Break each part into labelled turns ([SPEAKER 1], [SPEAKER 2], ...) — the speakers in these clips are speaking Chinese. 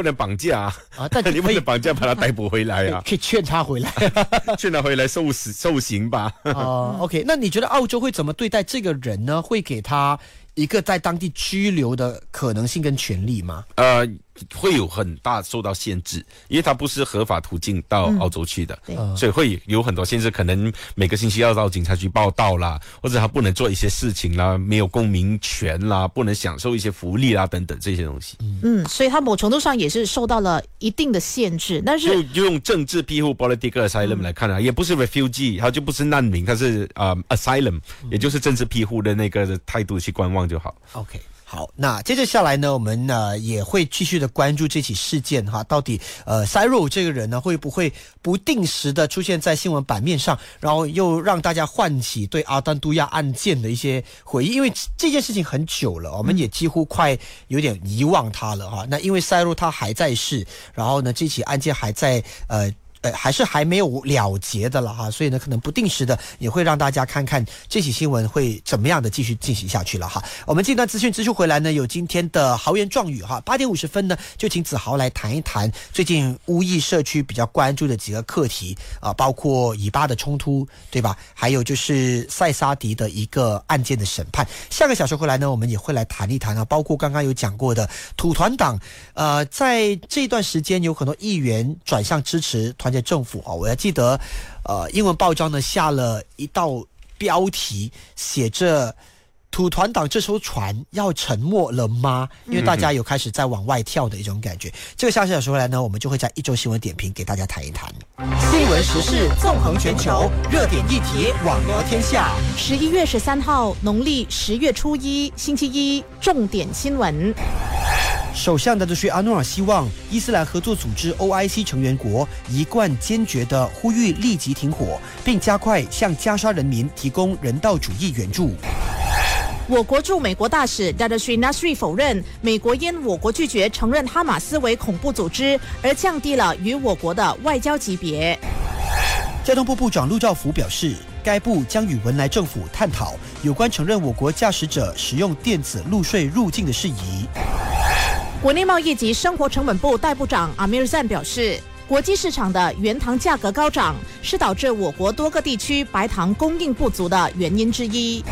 [SPEAKER 1] 不能绑架啊，
[SPEAKER 2] 啊，但
[SPEAKER 1] 你不能绑架把他逮捕回来啊，
[SPEAKER 2] 可以劝他回来。
[SPEAKER 1] 劝他回来受死受刑吧。
[SPEAKER 2] 哦，OK，那你觉得澳洲会怎么对待这个人呢？会给他一个在当地拘留的可能性跟权利吗？
[SPEAKER 1] 呃，会有很大受到限制，因为它不是合法途径到澳洲去的，
[SPEAKER 2] 嗯
[SPEAKER 1] 所以会有很多限制，可能每个星期要到警察局报到啦，或者他不能做一些事情啦，没有公民权啦，不能享受一些福利啦等等这些东西。
[SPEAKER 3] 嗯，所以他某程度上也是受到了一定的限制，但
[SPEAKER 1] 是就用政治庇护 （political asylum） 来看啊，也不是 refugee，他就不是难民，他是呃 asylum，也就是政治庇护的那个态度去观望就好。
[SPEAKER 2] OK，好，那接着下来呢，我们呢也会继续的关注这起事件哈，到底呃 c y r o 这个人呢会不会不定时的出现在新闻版面上，然后又让大家唤起对阿丹都亚案件的一些回忆，因为这件事情很久了，我们也几乎快有点遗忘他了哈。那因为 c y r o 他还在世，然后呢这起案件还在呃。呃，还是还没有了结的了哈，所以呢，可能不定时的也会让大家看看这起新闻会怎么样的继续进行下去了哈。我们这段资讯资讯回来呢，有今天的豪言壮语哈，八点五十分呢，就请子豪来谈一谈最近乌裔社区比较关注的几个课题啊，包括以巴的冲突，对吧？还有就是塞沙迪的一个案件的审判。下个小时回来呢，我们也会来谈一谈啊，包括刚刚有讲过的土团党，呃，在这段时间有很多议员转向支持团结政府啊。我还记得，呃，英文报章呢下了一道标题，写着。土团党这艘船要沉没了吗？因为大家有开始在往外跳的一种感觉。这个消息小时回来呢，我们就会在一周新闻点评给大家谈一谈新闻时事纵横全球，热点议题网罗天下。
[SPEAKER 3] 十一月十三号，农历十月初一，星期一，重点新闻。
[SPEAKER 2] 首相纳德瑞阿诺尔希望伊斯兰合作组织 OIC 成员国一贯坚决地呼吁立即停火，并加快向加沙人民提供人道主义援助。
[SPEAKER 3] 我国驻美国大使 d a s h i Nasri 否认美国因我国拒绝承认哈马斯为恐怖组织而降低了与我国的外交级别。
[SPEAKER 2] 交通部部长陆兆福表示，该部将与文莱政府探讨有关承认我国驾驶者使用电子路税入境的事宜。
[SPEAKER 3] 国内贸易及生活成本部代部长阿米尔赞表示，国际市场的原糖价格高涨是导致我国多个地区白糖供应不足的原因之一。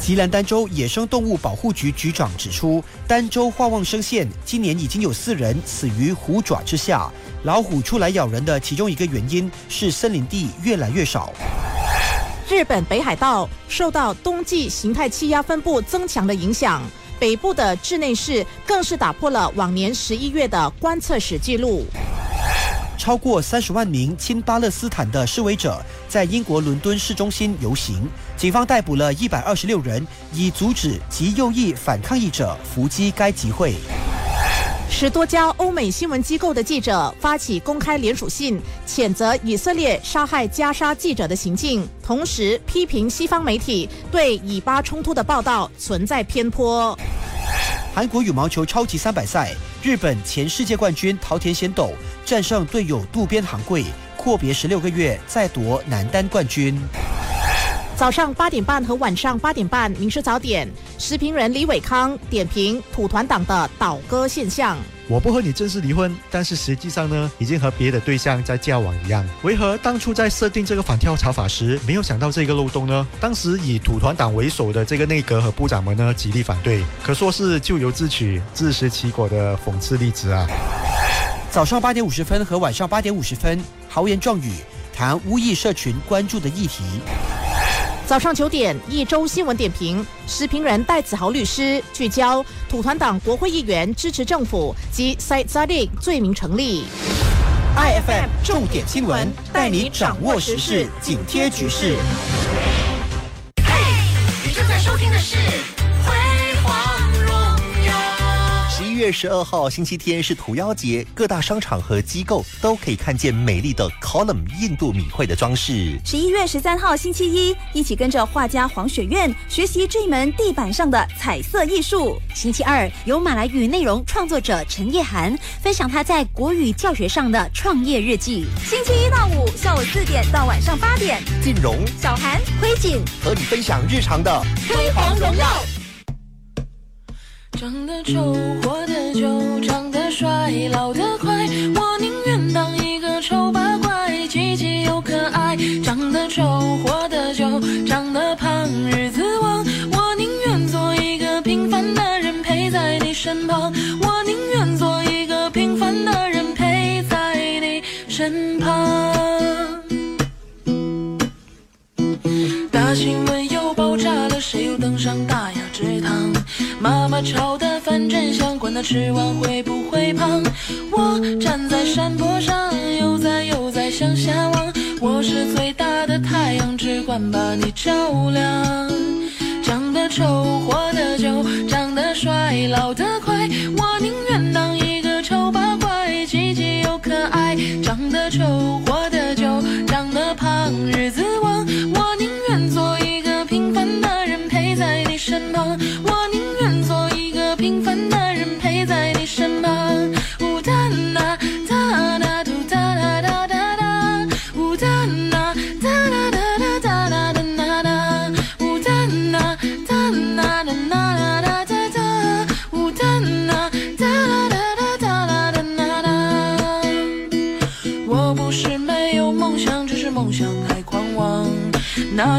[SPEAKER 2] 吉兰丹州野生动物保护局局长指出，丹州化旺生县今年已经有四人死于虎爪之下。老虎出来咬人的其中一个原因是森林地越来越少。
[SPEAKER 3] 日本北海道受到冬季形态气压分布增强的影响，北部的智内市更是打破了往年十一月的观测史记录。
[SPEAKER 2] 超过三十万名亲巴勒斯坦的示威者在英国伦敦市中心游行，警方逮捕了一百二十六人，以阻止极右翼反抗议者伏击该集会。
[SPEAKER 3] 十多家欧美新闻机构的记者发起公开联署信，谴责以色列杀害加沙记者的行径，同时批评西方媒体对以巴冲突的报道存在偏颇。
[SPEAKER 2] 韩国羽毛球超级三百赛，日本前世界冠军桃田贤斗战胜队友渡边航贵，阔别十六个月再夺男单冠军。
[SPEAKER 3] 早上八点半和晚上八点半，《民事早点》时评人李伟康点评土团党的倒戈现象。
[SPEAKER 4] 我不和你正式离婚，但是实际上呢，已经和别的对象在交往一样。为何当初在设定这个反跳槽法时，没有想到这个漏洞呢？当时以土团党为首的这个内阁和部长们呢，极力反对，可说是咎由自取、自食其果的讽刺例子啊！
[SPEAKER 2] 早上八点五十分和晚上八点五十分，豪言壮语谈乌裔社群关注的议题。
[SPEAKER 3] 早上九点，一周新闻点评，时评人戴子豪律师聚焦土团党国会议员支持政府及 Said Sadiq 罪名成立。
[SPEAKER 2] IFM 重点新闻带你掌握时事，紧贴局势。
[SPEAKER 5] 嘿你正在收听的是《
[SPEAKER 6] 月十二号星期天是屠妖节，各大商场和机构都可以看见美丽的 column 印度米会的装饰。
[SPEAKER 7] 十一月十三号星期一，一起跟着画家黄雪苑学习这门地板上的彩色艺术。
[SPEAKER 8] 星期二，由马来语内容创作者陈叶涵分享他在国语教学上的创业日记。
[SPEAKER 7] 星期一到五下午四点到晚上八点，
[SPEAKER 6] 静荣、
[SPEAKER 7] 小韩、
[SPEAKER 8] 辉锦
[SPEAKER 6] 和你分享日常的
[SPEAKER 5] 辉煌荣耀。长得丑，活得久，长得帅，老得快。吃完会不会胖。我站在山坡上，悠哉悠哉向下望。我是最大的太阳，只管把你照亮。长得丑，活得久，长得帅，老得快。我宁愿当一个丑八怪，积极又可爱。长得丑，活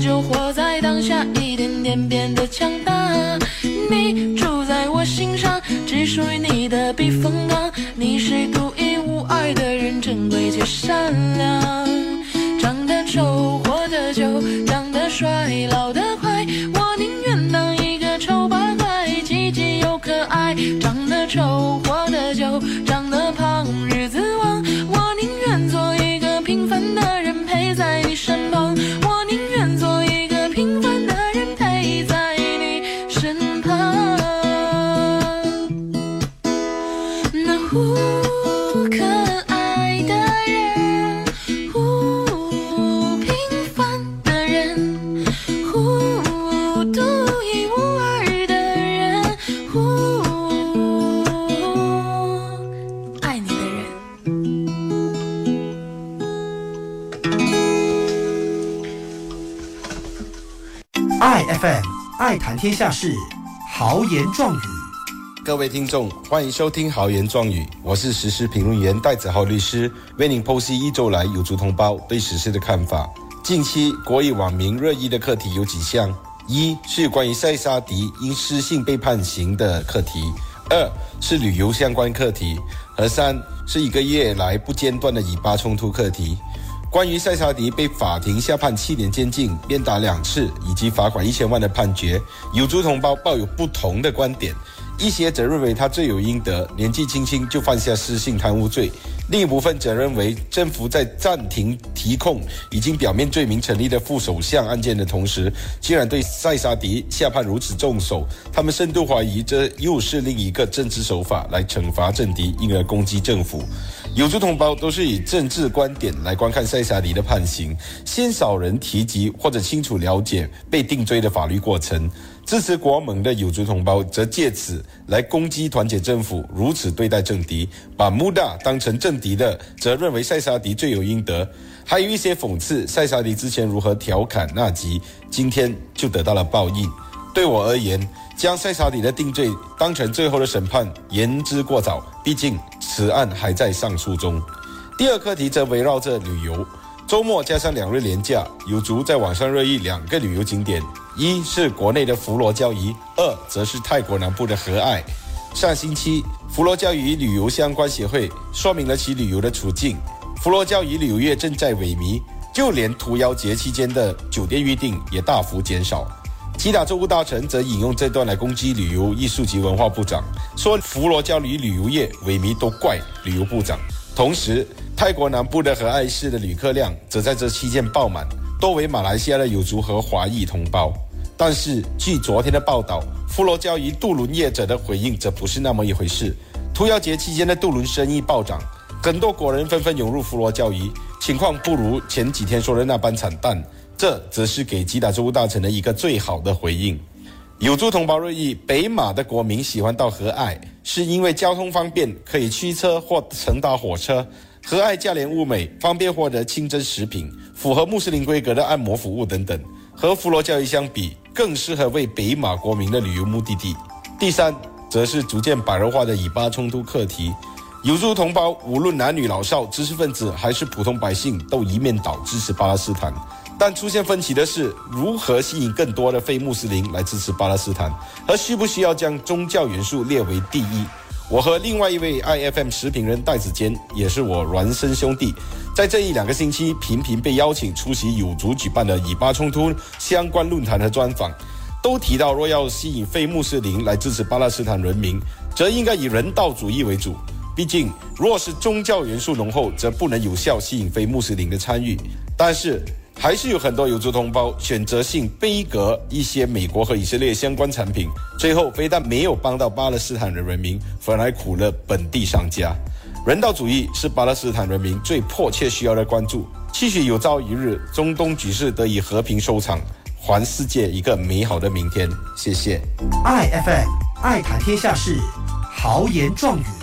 [SPEAKER 5] 就活在当下，一点点变得强大。你住在我心上，只属于你的避风港。你是独一无二的人，珍贵且善良。可爱的人，呼平凡的人，呼独一无二的人，呼爱你的人。
[SPEAKER 2] 爱 FM 爱谈天下事，豪言壮语。
[SPEAKER 1] 各位听众，欢迎收听《豪言壮语》，我是时事评论员戴子浩律师，为您剖析一周来有族同胞对时事的看法。近期国语网民热议的课题有几项：一是关于塞沙迪因失信被判刑的课题；二是旅游相关课题；和三是一个月来不间断的以巴冲突课题。关于塞沙迪被法庭下判七年监禁、鞭打两次以及罚款一千万的判决，有族同胞抱有不同的观点。一些则认为他罪有应得，年纪轻轻就犯下失信贪污罪；另一部分则认为政府在暂停提控已经表面罪名成立的副首相案件的同时，竟然对塞沙迪下判如此重手，他们深度怀疑这又是另一个政治手法来惩罚政敌，因而攻击政府。有族同胞都是以政治观点来观看塞沙迪的判刑，鲜少人提及或者清楚了解被定罪的法律过程。支持国盟的有族同胞则借此来攻击团结政府如此对待政敌，把穆大当成政敌的，则认为塞沙迪罪有应得。还有一些讽刺塞沙迪之前如何调侃纳吉，今天就得到了报应。对我而言，将塞沙迪的定罪当成最后的审判，言之过早。毕竟此案还在上诉中。第二课题则围绕着旅游。周末加上两日连假，有族在网上热议两个旅游景点，一是国内的佛罗交怡，二则是泰国南部的和爱。上星期，佛罗交怡旅游相关协会说明了其旅游的处境。佛罗交怡旅游业正在萎靡，就连屠妖节期间的酒店预订也大幅减少。吉打州务大臣则引用这段来攻击旅游艺术及文化部长，说佛罗交怡旅游业萎靡都怪旅游部长。同时，泰国南部的和爱市的旅客量则在这期间爆满，多为马来西亚的友族和华裔同胞。但是，据昨天的报道，佛罗交怡渡轮业者的回应则不是那么一回事。屠妖节期间的渡轮生意暴涨，很多国人纷纷涌入佛罗交怡，情况不如前几天说的那般惨淡。这则是给吉打州大臣的一个最好的回应。有族同胞热议，北马的国民喜欢到和爱，是因为交通方便，可以驱车或乘搭火车。和爱价廉物美，方便获得清真食品，符合穆斯林规格的按摩服务等等。和佛罗交怡相比，更适合为北马国民的旅游目的地。第三，则是逐渐白热化的以巴冲突课题。有族同胞无论男女老少、知识分子还是普通百姓，都一面倒支持巴勒斯坦。但出现分歧的是，如何吸引更多的非穆斯林来支持巴勒斯坦，和需不需要将宗教元素列为第一。我和另外一位 IFM 时评人戴子坚，也是我孪生兄弟，在这一两个星期频频被邀请出席有族举办的以巴冲突相关论坛和专访，都提到，若要吸引非穆斯林来支持巴勒斯坦人民，则应该以人道主义为主。毕竟，若是宗教元素浓厚，则不能有效吸引非穆斯林的参与。但是，还是有很多有族同胞选择性背革一些美国和以色列相关产品，最后非但没有帮到巴勒斯坦的人民，反而苦了本地商家。人道主义是巴勒斯坦人民最迫切需要的关注，期许有朝一日中东局势得以和平收场，还世界一个美好的明天。谢谢。
[SPEAKER 2] IFM 爱谈天下事，豪言壮语。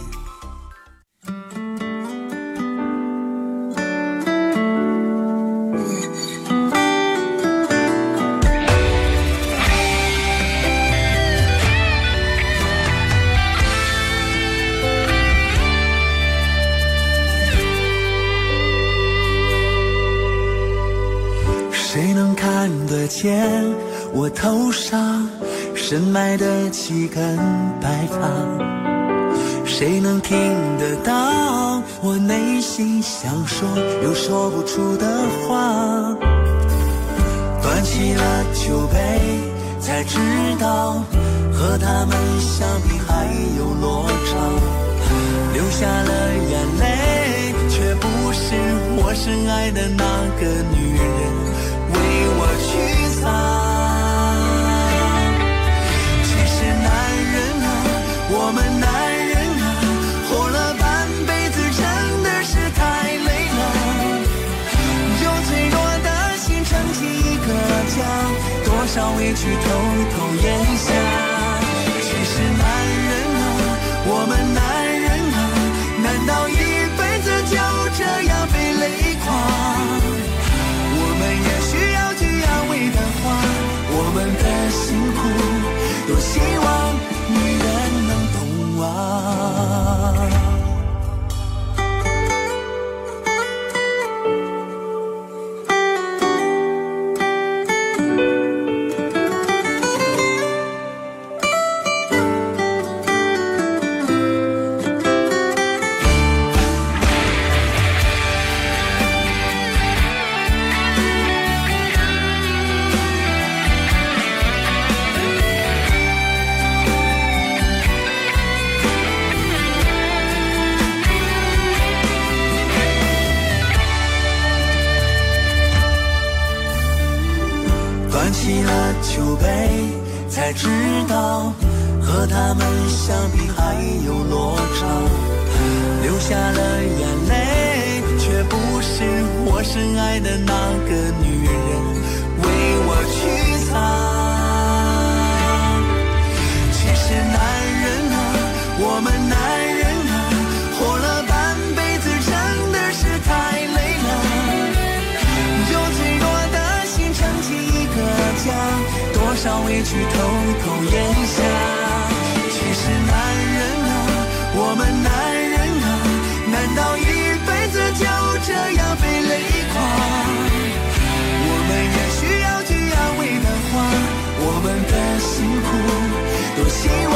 [SPEAKER 9] 我头上深埋的几根白发？谁能听得到我内心想说又说不出的话？端起了酒杯，才知道和他们相比还有落差，流下了眼泪，却不是我深爱的那个女人。为我去洒。其实男人啊，我们男人啊，活了半辈子真的是太累了。用脆弱的心撑起一个家，多少委屈偷偷咽下。其实男人啊，我们男人啊，难道了酒杯，才知道和他们相比还有落差，流下了眼泪，却不是我深爱的那个女人为我去擦。其实男人啊，我们男委屈偷偷咽下。其实男人啊，我们男人啊，难道一辈子就这样被累垮？我们也需要句安慰的话，我们的辛苦，多希望